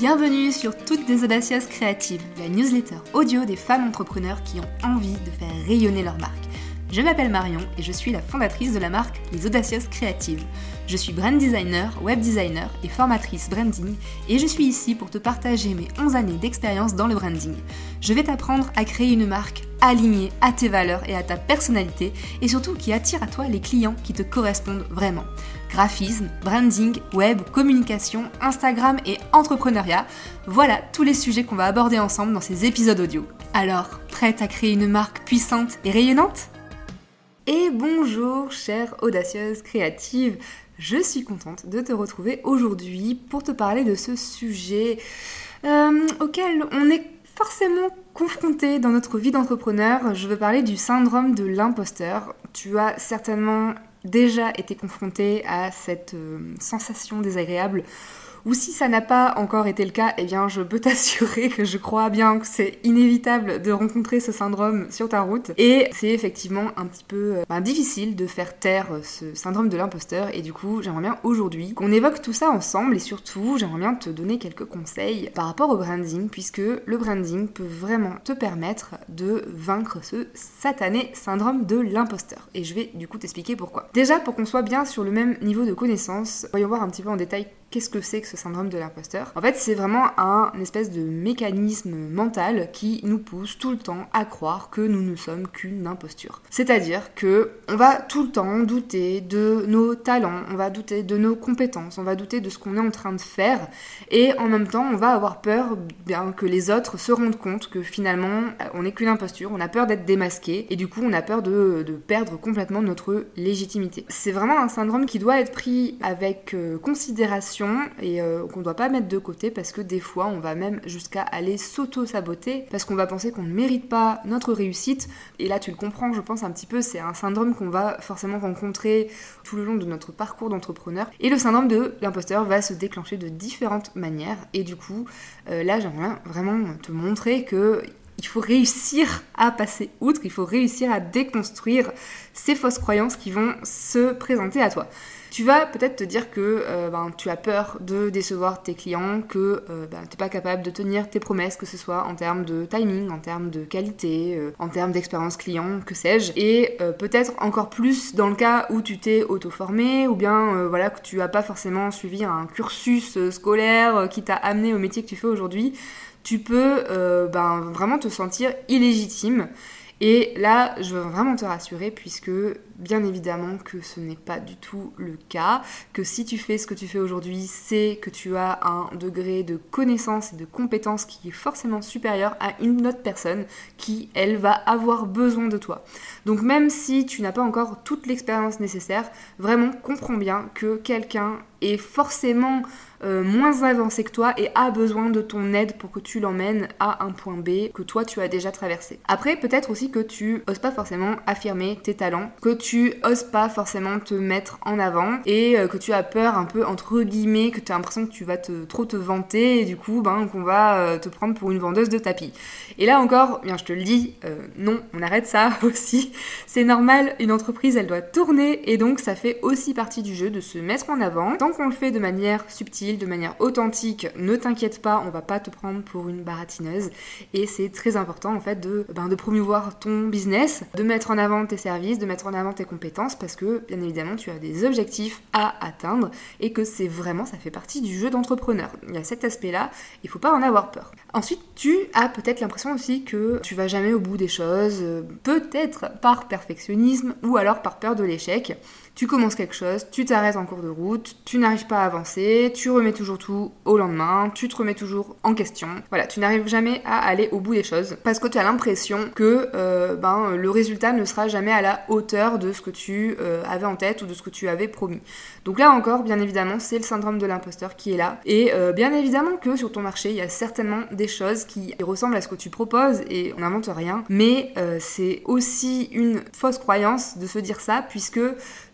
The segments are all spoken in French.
Bienvenue sur Toutes des Audacieuses Créatives, la newsletter audio des femmes entrepreneurs qui ont envie de faire rayonner leur marque. Je m'appelle Marion et je suis la fondatrice de la marque Les Audacieuses Créatives. Je suis brand designer, web designer et formatrice branding et je suis ici pour te partager mes 11 années d'expérience dans le branding. Je vais t'apprendre à créer une marque alignée à tes valeurs et à ta personnalité et surtout qui attire à toi les clients qui te correspondent vraiment. Graphisme, branding, web, communication, Instagram et entrepreneuriat, voilà tous les sujets qu'on va aborder ensemble dans ces épisodes audio. Alors, prête à créer une marque puissante et rayonnante? Et bonjour chère audacieuse créative, je suis contente de te retrouver aujourd'hui pour te parler de ce sujet euh, auquel on est forcément confronté dans notre vie d'entrepreneur. Je veux parler du syndrome de l'imposteur. Tu as certainement déjà été confronté à cette euh, sensation désagréable ou si ça n'a pas encore été le cas, eh bien je peux t'assurer que je crois bien que c'est inévitable de rencontrer ce syndrome sur ta route. Et c'est effectivement un petit peu euh, ben, difficile de faire taire ce syndrome de l'imposteur. Et du coup, j'aimerais bien aujourd'hui qu'on évoque tout ça ensemble et surtout, j'aimerais bien te donner quelques conseils par rapport au branding, puisque le branding peut vraiment te permettre de vaincre ce satané syndrome de l'imposteur. Et je vais du coup t'expliquer pourquoi. Déjà, pour qu'on soit bien sur le même niveau de connaissance, voyons voir un petit peu en détail Qu'est-ce que c'est que ce syndrome de l'imposteur En fait, c'est vraiment un espèce de mécanisme mental qui nous pousse tout le temps à croire que nous ne sommes qu'une imposture. C'est-à-dire que on va tout le temps douter de nos talents, on va douter de nos compétences, on va douter de ce qu'on est en train de faire et en même temps, on va avoir peur bien que les autres se rendent compte que finalement, on n'est qu'une imposture, on a peur d'être démasqué et du coup, on a peur de, perdre complètement notre légitimité. C'est vraiment un syndrome qui doit être pris avec euh, considération et euh, qu'on ne doit pas mettre de côté parce que des fois on va même jusqu'à aller s'auto-saboter parce qu'on va penser qu'on ne mérite pas notre réussite. Et là tu le comprends, je pense un petit peu, c'est un syndrome qu'on va forcément rencontrer tout le long de notre parcours d'entrepreneur. Et le syndrome de l'imposteur va se déclencher de différentes manières. Et du coup, euh, là j'aimerais vraiment te montrer que il faut réussir à passer outre, il faut réussir à déconstruire ces fausses croyances qui vont se présenter à toi. Tu vas peut-être te dire que euh, ben, tu as peur de décevoir tes clients, que euh, ben, tu n'es pas capable de tenir tes promesses, que ce soit en termes de timing, en termes de qualité, euh, en termes d'expérience client, que sais-je. Et peut-être encore plus dans le cas où tu t'es auto-formé ou bien voilà, que tu n'as pas forcément suivi un cursus scolaire qui t'a amené au métier que tu fais aujourd'hui, tu peux ben, vraiment te sentir illégitime. Et là, je veux vraiment te rassurer puisque bien évidemment que ce n'est pas du tout le cas, que si tu fais ce que tu fais aujourd'hui, c'est que tu as un degré de connaissance et de compétence qui est forcément supérieur à une autre personne qui, elle, va avoir besoin de toi. Donc même si tu n'as pas encore toute l'expérience nécessaire, vraiment comprends bien que quelqu'un est forcément euh, moins avancé que toi et a besoin de ton aide pour que tu l'emmènes à un point B que toi tu as déjà traversé. Après, peut-être aussi que tu oses pas forcément affirmer tes talents, que tu oses pas forcément te mettre en avant et euh, que tu as peur un peu entre guillemets, que tu as l'impression que tu vas trop te vanter et du coup ben, qu'on va euh, te prendre pour une vendeuse de tapis. Et là encore, bien je te le dis, non, on arrête ça aussi. C'est normal, une entreprise elle doit tourner et donc ça fait aussi partie du jeu de se mettre en avant. Tant qu'on le fait de manière subtile, de manière authentique, ne t'inquiète pas, on va pas te prendre pour une baratineuse et c'est très important en fait de, ben, de promouvoir ton business, de mettre en avant tes services, de mettre en avant tes compétences parce que bien évidemment tu as des objectifs à atteindre et que c'est vraiment ça fait partie du jeu d'entrepreneur. Il y a cet aspect-là, il faut pas en avoir peur. Ensuite, tu as peut-être l'impression aussi que tu vas jamais au bout des choses, peut-être par perfectionnisme ou alors par peur de l'échec tu commences quelque chose, tu t'arrêtes en cours de route, tu n'arrives pas à avancer, tu remets toujours tout au lendemain, tu te remets toujours en question. Voilà, tu n'arrives jamais à aller au bout des choses parce que tu as l'impression que euh, ben, le résultat ne sera jamais à la hauteur de ce que tu euh, avais en tête ou de ce que tu avais promis. Donc là encore, bien évidemment, c'est le syndrome de l'imposteur qui est là. Et euh, bien évidemment que sur ton marché, il y a certainement des choses qui ressemblent à ce que tu proposes et on n'invente rien. Mais c'est aussi une fausse croyance de se dire ça puisque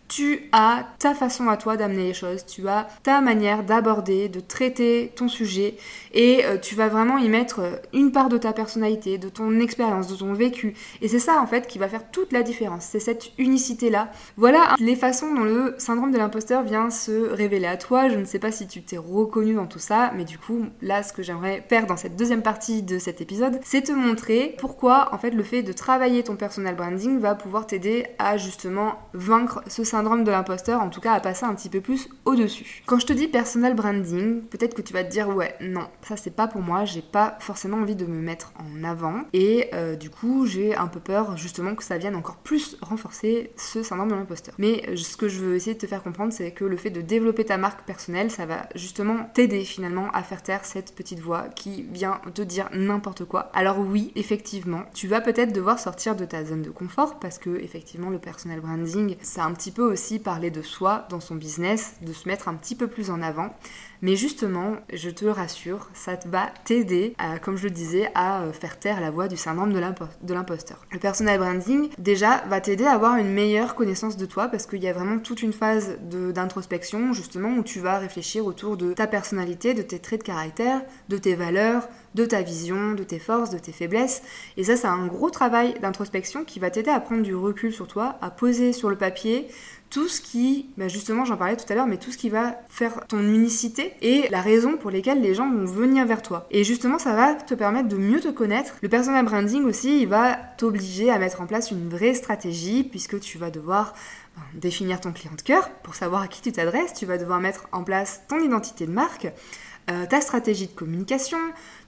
tu as ta façon à toi d'amener les choses, tu as ta manière d'aborder, de traiter ton sujet et euh, tu vas vraiment y mettre euh, une part de ta personnalité, de ton expérience, de ton vécu. Et c'est ça en fait qui va faire toute la différence, c'est cette unicité-là. Voilà les façons dont le syndrome de l'imposteur vient se révéler à toi. Je ne sais pas si tu t'es reconnu dans tout ça, mais du coup, là, ce que j'aimerais faire dans cette deuxième partie de cet épisode, c'est te montrer pourquoi en fait le fait de travailler ton personal branding va pouvoir t'aider à justement vaincre ce syndrome de l'imposteur, en tout cas à passer un petit peu plus au-dessus. Quand je te dis personal branding, peut-être que tu vas te dire ouais, non, ça c'est pas pour moi, j'ai pas forcément envie de me mettre en avant et euh, du coup j'ai un peu peur justement que ça vienne encore plus renforcer ce syndrome de l'imposteur. Mais euh, ce que je veux essayer de te faire comprendre, c'est que le fait de développer ta marque personnelle, ça va justement t'aider finalement à faire taire cette petite voix qui vient te dire n'importe quoi. Alors oui, effectivement, tu vas peut-être devoir sortir de ta zone de confort parce que effectivement le personal branding, c'est un petit peu aussi parler de soi dans son business, de se mettre un petit peu plus en avant. Mais justement, je te rassure, ça va t'aider, comme je le disais, à euh, faire taire la voix du syndrome de l'imposteur. Le personal branding, déjà, va t'aider à avoir une meilleure connaissance de toi parce qu'il y a vraiment toute une phase d'introspection, justement, où tu vas réfléchir autour de ta personnalité, de tes traits de caractère, de tes valeurs, de ta vision, de tes forces, de tes faiblesses. Et ça, c'est un gros travail d'introspection qui va t'aider à prendre du recul sur toi, à poser sur le papier tout ce qui, bah justement j'en parlais tout à l'heure, mais tout ce qui va faire ton unicité et la raison pour lesquelles les gens vont venir vers toi. Et justement ça va te permettre de mieux te connaître. Le personal branding aussi, il va t'obliger à mettre en place une vraie stratégie puisque tu vas devoir ben, définir ton client de cœur pour savoir à qui tu t'adresses, tu vas devoir mettre en place ton identité de marque, euh, ta stratégie de communication,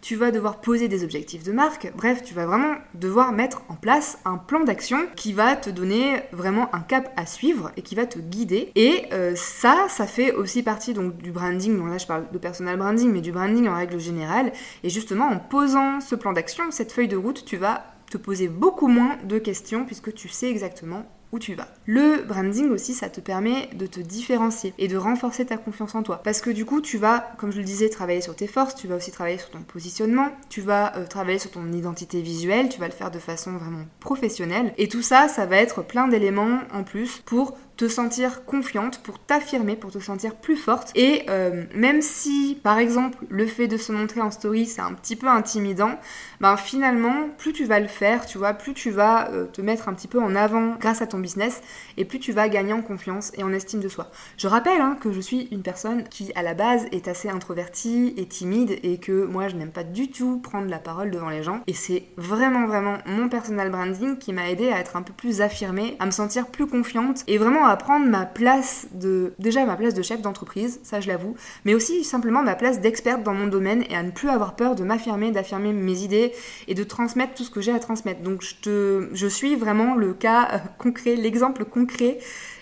tu vas devoir poser des objectifs de marque, bref, tu vas vraiment devoir mettre en place un plan d'action qui va te donner vraiment un cap à suivre et qui va te guider. Et euh, ça, ça fait aussi partie donc du branding, donc là je parle de personal branding, mais du branding en règle générale. Et justement, en posant ce plan d'action, cette feuille de route, tu vas te poser beaucoup moins de questions puisque tu sais exactement où tu vas. Le branding aussi, ça te permet de te différencier et de renforcer ta confiance en toi. Parce que du coup, tu vas, comme je le disais, travailler sur tes forces, tu vas aussi travailler sur ton positionnement, tu vas euh, travailler sur ton identité visuelle, tu vas le faire de façon vraiment professionnelle. Et tout ça, ça va être plein d'éléments en plus pour te sentir confiante, pour t'affirmer, pour te sentir plus forte. Et euh, même si, par exemple, le fait de se montrer en story, c'est un petit peu intimidant, ben finalement, plus tu vas le faire, tu vois, plus tu vas euh, te mettre un petit peu en avant grâce à ton business, et plus tu vas gagner en confiance et en estime de soi. Je rappelle hein, que je suis une personne qui, à la base, est assez introvertie et timide, et que moi, je n'aime pas du tout prendre la parole devant les gens. Et c'est vraiment, vraiment mon personal branding qui m'a aidé à être un peu plus affirmée, à me sentir plus confiante, et vraiment à prendre ma place de déjà ma place de chef d'entreprise, ça je l'avoue, mais aussi simplement ma place d'experte dans mon domaine et à ne plus avoir peur de m'affirmer, d'affirmer mes idées et de transmettre tout ce que j'ai à transmettre. Donc je te je suis vraiment le cas euh, concret, l'exemple concret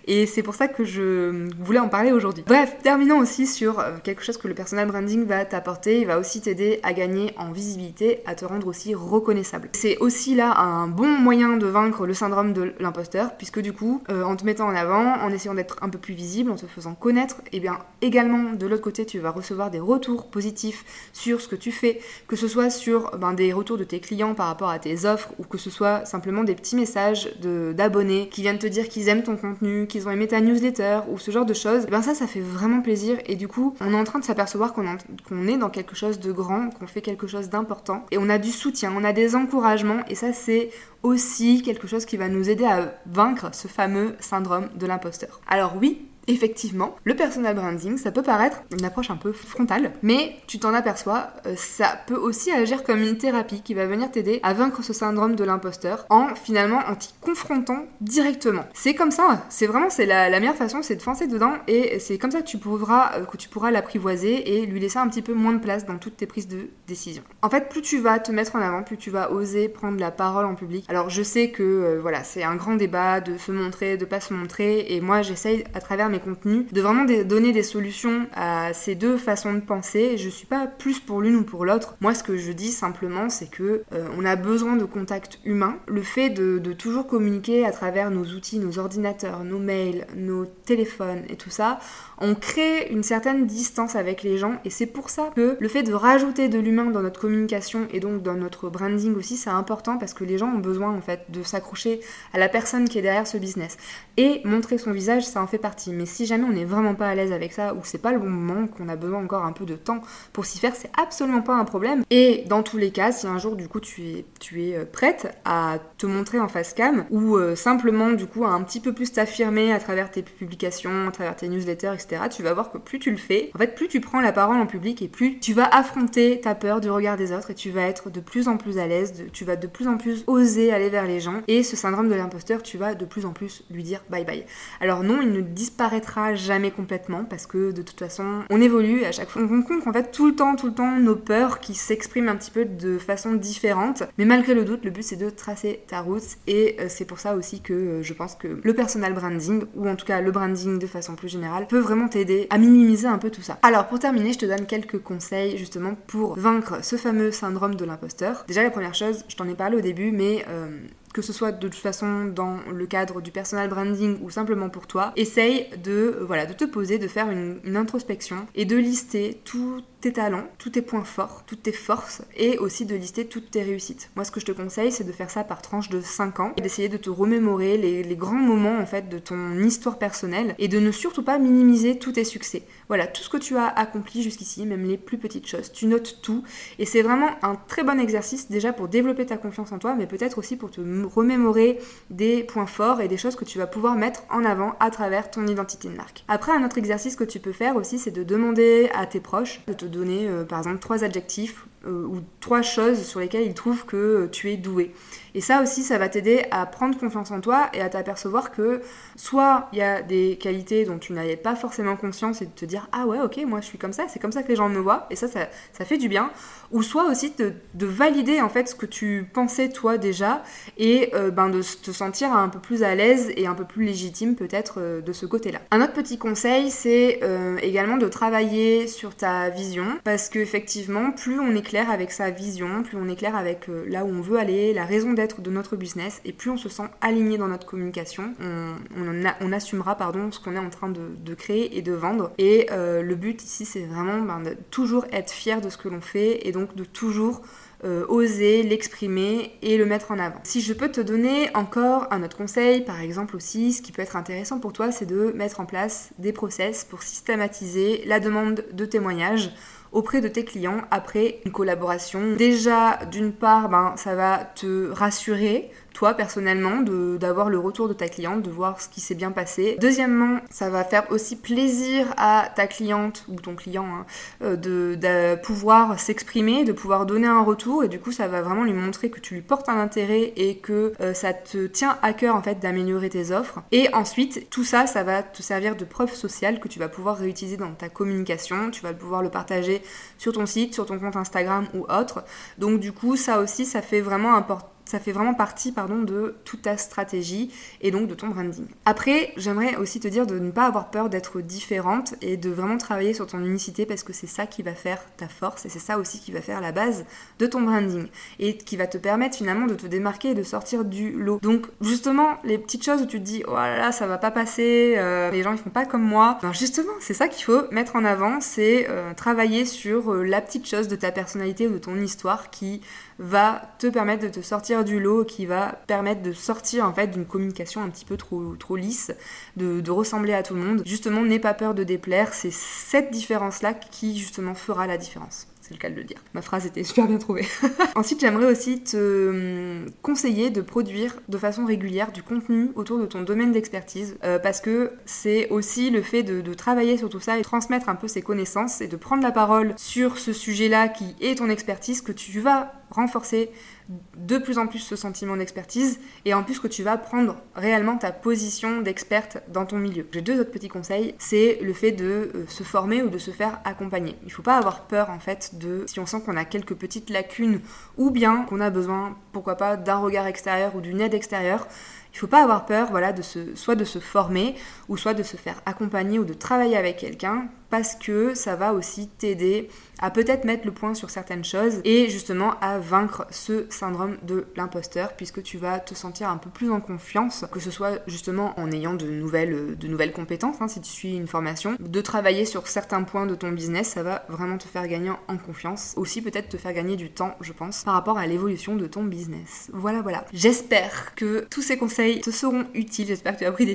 et c'est pour ça que je voulais en parler aujourd'hui. Bref, terminons aussi sur euh, quelque chose que le personal branding va t'apporter. Il va aussi t'aider à gagner en visibilité, à te rendre aussi reconnaissable. C'est aussi là un bon moyen de vaincre le syndrome de l'imposteur, puisque du coup, euh, en te mettant en avant, en essayant d'être un peu plus visible, en te faisant connaître, et eh bien également de l'autre côté, tu vas recevoir des retours positifs sur ce que tu fais, que ce soit sur ben, des retours de tes clients par rapport à tes offres, ou que ce soit simplement des petits messages d'abonnés qui viennent te dire qu'ils aiment ton contenu, qu'ils ont aimé ta newsletter ou ce genre de choses, et eh ben ça, ça fait vraiment plaisir. Et du coup, on est en train de s'apercevoir qu'on est dans quelque chose de grand, qu'on fait quelque chose d'important. Et on a du soutien, on a des encouragements. Et ça, c'est aussi quelque chose qui va nous aider à vaincre ce fameux syndrome de l'imposteur. Alors oui, Effectivement, le personal branding, ça peut paraître une approche un peu frontale, mais tu t'en aperçois, euh, ça peut aussi agir comme une thérapie qui va venir t'aider à vaincre ce syndrome de l'imposteur en finalement en t'y confrontant directement. C'est comme ça, c'est vraiment la, meilleure façon, c'est de foncer dedans et c'est comme ça que tu pourras euh, que tu pourras l'apprivoiser et lui laisser un petit peu moins de place dans toutes tes prises de décision. En fait, plus tu vas te mettre en avant, plus tu vas oser prendre la parole en public. Alors je sais que euh, voilà, c'est un grand débat de se montrer, de pas se montrer et moi j'essaye à travers mes mes contenus, de vraiment donner des solutions à ces deux façons de penser. Je suis pas plus pour l'une ou pour l'autre. Moi, ce que je dis simplement, c'est que euh, on a besoin de contact humain. Le fait de, de toujours communiquer à travers nos outils, nos ordinateurs, nos mails, nos téléphones et tout ça, on crée une certaine distance avec les gens et c'est pour ça que le fait de rajouter de l'humain dans notre communication et donc dans notre branding aussi, c'est important parce que les gens ont besoin en fait de s'accrocher à la personne qui est derrière ce business. Et montrer son visage, ça en fait partie. Mais si jamais on n'est vraiment pas à l'aise avec ça ou c'est pas le bon moment, qu'on a besoin encore un peu de temps pour s'y faire, c'est absolument pas un problème. Et dans tous les cas, si un jour du coup tu es, tu es euh, prête à te montrer en face cam ou euh, simplement du coup à un petit peu plus t'affirmer à travers tes publications, à travers tes newsletters, etc., tu vas voir que plus tu le fais, en fait plus tu prends la parole en public et plus tu vas affronter ta peur du regard des autres et tu vas être de plus en plus à l'aise, tu vas de plus en plus oser aller vers les gens et ce syndrome de l'imposteur, tu vas de plus en plus lui dire bye bye. Alors non, il ne jamais complètement parce que de toute façon, on évolue à chaque fois on rencontre en fait tout le temps, tout le temps nos peurs qui s'expriment un petit peu de façon différente. Mais malgré le doute, le but c'est de tracer ta route et euh, c'est pour ça aussi que euh, je pense que le personal branding ou en tout cas le branding de façon plus générale peut vraiment t'aider à minimiser un peu tout ça. Alors pour terminer, je te donne quelques conseils justement pour vaincre ce fameux syndrome de l'imposteur. Déjà la première chose, je t'en ai parlé au début, mais euh, que ce soit de toute façon dans le cadre du personal branding ou simplement pour toi, essaye de, voilà, de te poser, de faire une introspection et de lister tout tes talents, tous tes points forts, toutes tes forces et aussi de lister toutes tes réussites. Moi, ce que je te conseille, c'est de faire ça par tranche de 5 ans et d'essayer de te remémorer les, grands moments en fait de ton histoire personnelle et de ne surtout pas minimiser tous tes succès. Voilà, tout ce que tu as accompli jusqu'ici, même les plus petites choses. Tu notes tout et c'est vraiment un très bon exercice déjà pour développer ta confiance en toi, mais peut-être aussi pour te remémorer des points forts et des choses que tu vas pouvoir mettre en avant à travers ton identité de marque. Après, un autre exercice que tu peux faire aussi, c'est de demander à tes proches de te donner euh, par exemple trois adjectifs ou trois choses sur lesquelles ils trouvent que euh, tu es doué. Et ça aussi, ça va t'aider à prendre confiance en toi et à t'apercevoir que soit il y a des qualités dont tu n'avais pas forcément conscience et de te dire ah ouais ok moi je suis comme ça, c'est comme ça que les gens me voient et ça ça, ça fait du bien. Ou soit aussi de, de, valider en fait ce que tu pensais toi déjà et euh, ben de te sentir un peu plus à l'aise et un peu plus légitime peut-être euh, de ce côté-là. Un autre petit conseil c'est euh, également de travailler sur ta vision parce que effectivement plus on est avec sa vision, plus on est clair avec là où on veut aller, la raison d'être de notre business et plus on se sent aligné dans notre communication, on, assumera pardon, ce qu'on est en train de, créer et de vendre. Et euh, le but ici, c'est vraiment ben, de toujours être fier de ce que l'on fait et donc de toujours euh, oser l'exprimer et le mettre en avant. Si je peux te donner encore un autre conseil, par exemple aussi, ce qui peut être intéressant pour toi, c'est de mettre en place des process pour systématiser la demande de témoignages auprès de tes clients après une collaboration. Déjà, d'une part, ben, ça va te rassurer toi personnellement, d'avoir le retour de ta cliente, de voir ce qui s'est bien passé. Deuxièmement, ça va faire aussi plaisir à ta cliente ou ton client hein, euh, de, pouvoir s'exprimer, de pouvoir donner un retour et du coup ça va vraiment lui montrer que tu lui portes un intérêt et que euh, ça te tient à cœur en fait d'améliorer tes offres. Et ensuite, tout ça, ça va te servir de preuve sociale que tu vas pouvoir réutiliser dans ta communication, tu vas pouvoir le partager sur ton site, sur ton compte Instagram ou autre. Donc du coup, ça aussi, ça fait vraiment important ça fait vraiment partie pardon, de toute ta stratégie et donc de ton branding. Après, j'aimerais aussi te dire de ne pas avoir peur d'être différente et de vraiment travailler sur ton unicité parce que c'est ça qui va faire ta force et c'est ça aussi qui va faire la base de ton branding et qui va te permettre finalement de te démarquer et de sortir du lot. Donc justement, les petites choses où tu te dis oh là là, ça va pas passer, euh, les gens ils font pas comme moi. Ben justement, c'est ça qu'il faut mettre en avant, c'est euh, travailler sur euh, la petite chose de ta personnalité ou de ton histoire qui va te permettre de te sortir du lot, qui va permettre de sortir en fait d'une communication un petit peu trop, lisse, de, ressembler à tout le monde. Justement, n'aie pas peur de déplaire, c'est cette différence-là qui justement fera la différence c'est le cas de le dire. Ma phrase était super bien trouvée. Ensuite, j'aimerais aussi te hum, conseiller de produire de façon régulière du contenu autour de ton domaine d'expertise, euh, parce que c'est aussi le fait de, de, travailler sur tout ça et transmettre un peu ses connaissances et de prendre la parole sur ce sujet-là qui est ton expertise que tu vas renforcer de plus en plus ce sentiment d'expertise et en plus que tu vas prendre réellement ta position d'experte dans ton milieu. J'ai deux autres petits conseils, c'est le fait de euh, se former ou de se faire accompagner. Il ne faut pas avoir peur en fait de si on sent qu'on a quelques petites lacunes ou bien qu'on a besoin pourquoi pas d'un regard extérieur ou d'une aide extérieure Il faut pas avoir peur, de se, soit de se former, ou soit de se faire accompagner, ou de travailler avec quelqu'un parce que ça va aussi t'aider à peut-être mettre le point sur certaines choses et justement à vaincre ce syndrome de l'imposteur puisque tu vas te sentir un peu plus en confiance, que ce soit justement en ayant de nouvelles, de nouvelles compétences, hein, si tu suis une formation, de travailler sur certains points de ton business, ça va vraiment te faire gagner en confiance, aussi peut-être te faire gagner du temps, je pense, par rapport à l'évolution de ton business. Voilà, voilà. J'espère que tous ces conseils te seront utiles, j'espère que tu as pris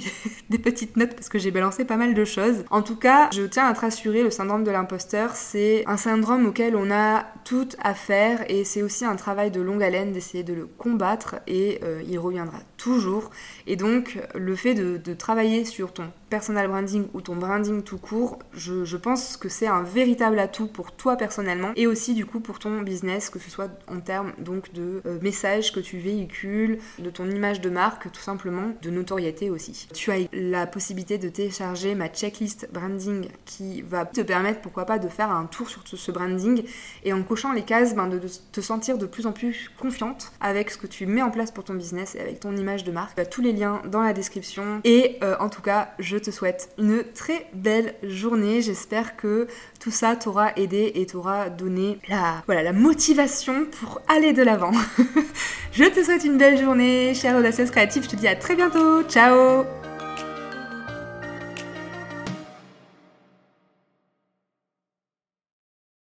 des, petites notes parce que j'ai balancé pas mal de choses. En tout cas, je tiens à te le syndrome de l'imposteur, c'est un syndrome auquel on a tout à faire et c'est aussi un travail de longue haleine d'essayer de le combattre et euh, il reviendra toujours. Et donc le fait de travailler sur ton personal branding ou ton branding tout court, je, pense que c'est un véritable atout pour toi personnellement et aussi du coup pour ton business, que ce soit en termes donc de euh, messages que tu véhicules, de ton image de marque, tout simplement, de notoriété aussi. Tu as la possibilité de télécharger ma checklist branding qui va te permettre pourquoi pas de faire un tour sur ce branding et en cochant les cases ben, de, te sentir de plus en plus confiante avec ce que tu mets en place pour ton business et avec ton image de marque. Tous les liens dans la description et euh, en tout cas je te souhaite une très belle journée. J'espère que tout ça t'aura aidé et t'aura donné la motivation pour aller de l'avant. je te souhaite une belle journée, chère audacieuse créative. Je te dis à très bientôt. Ciao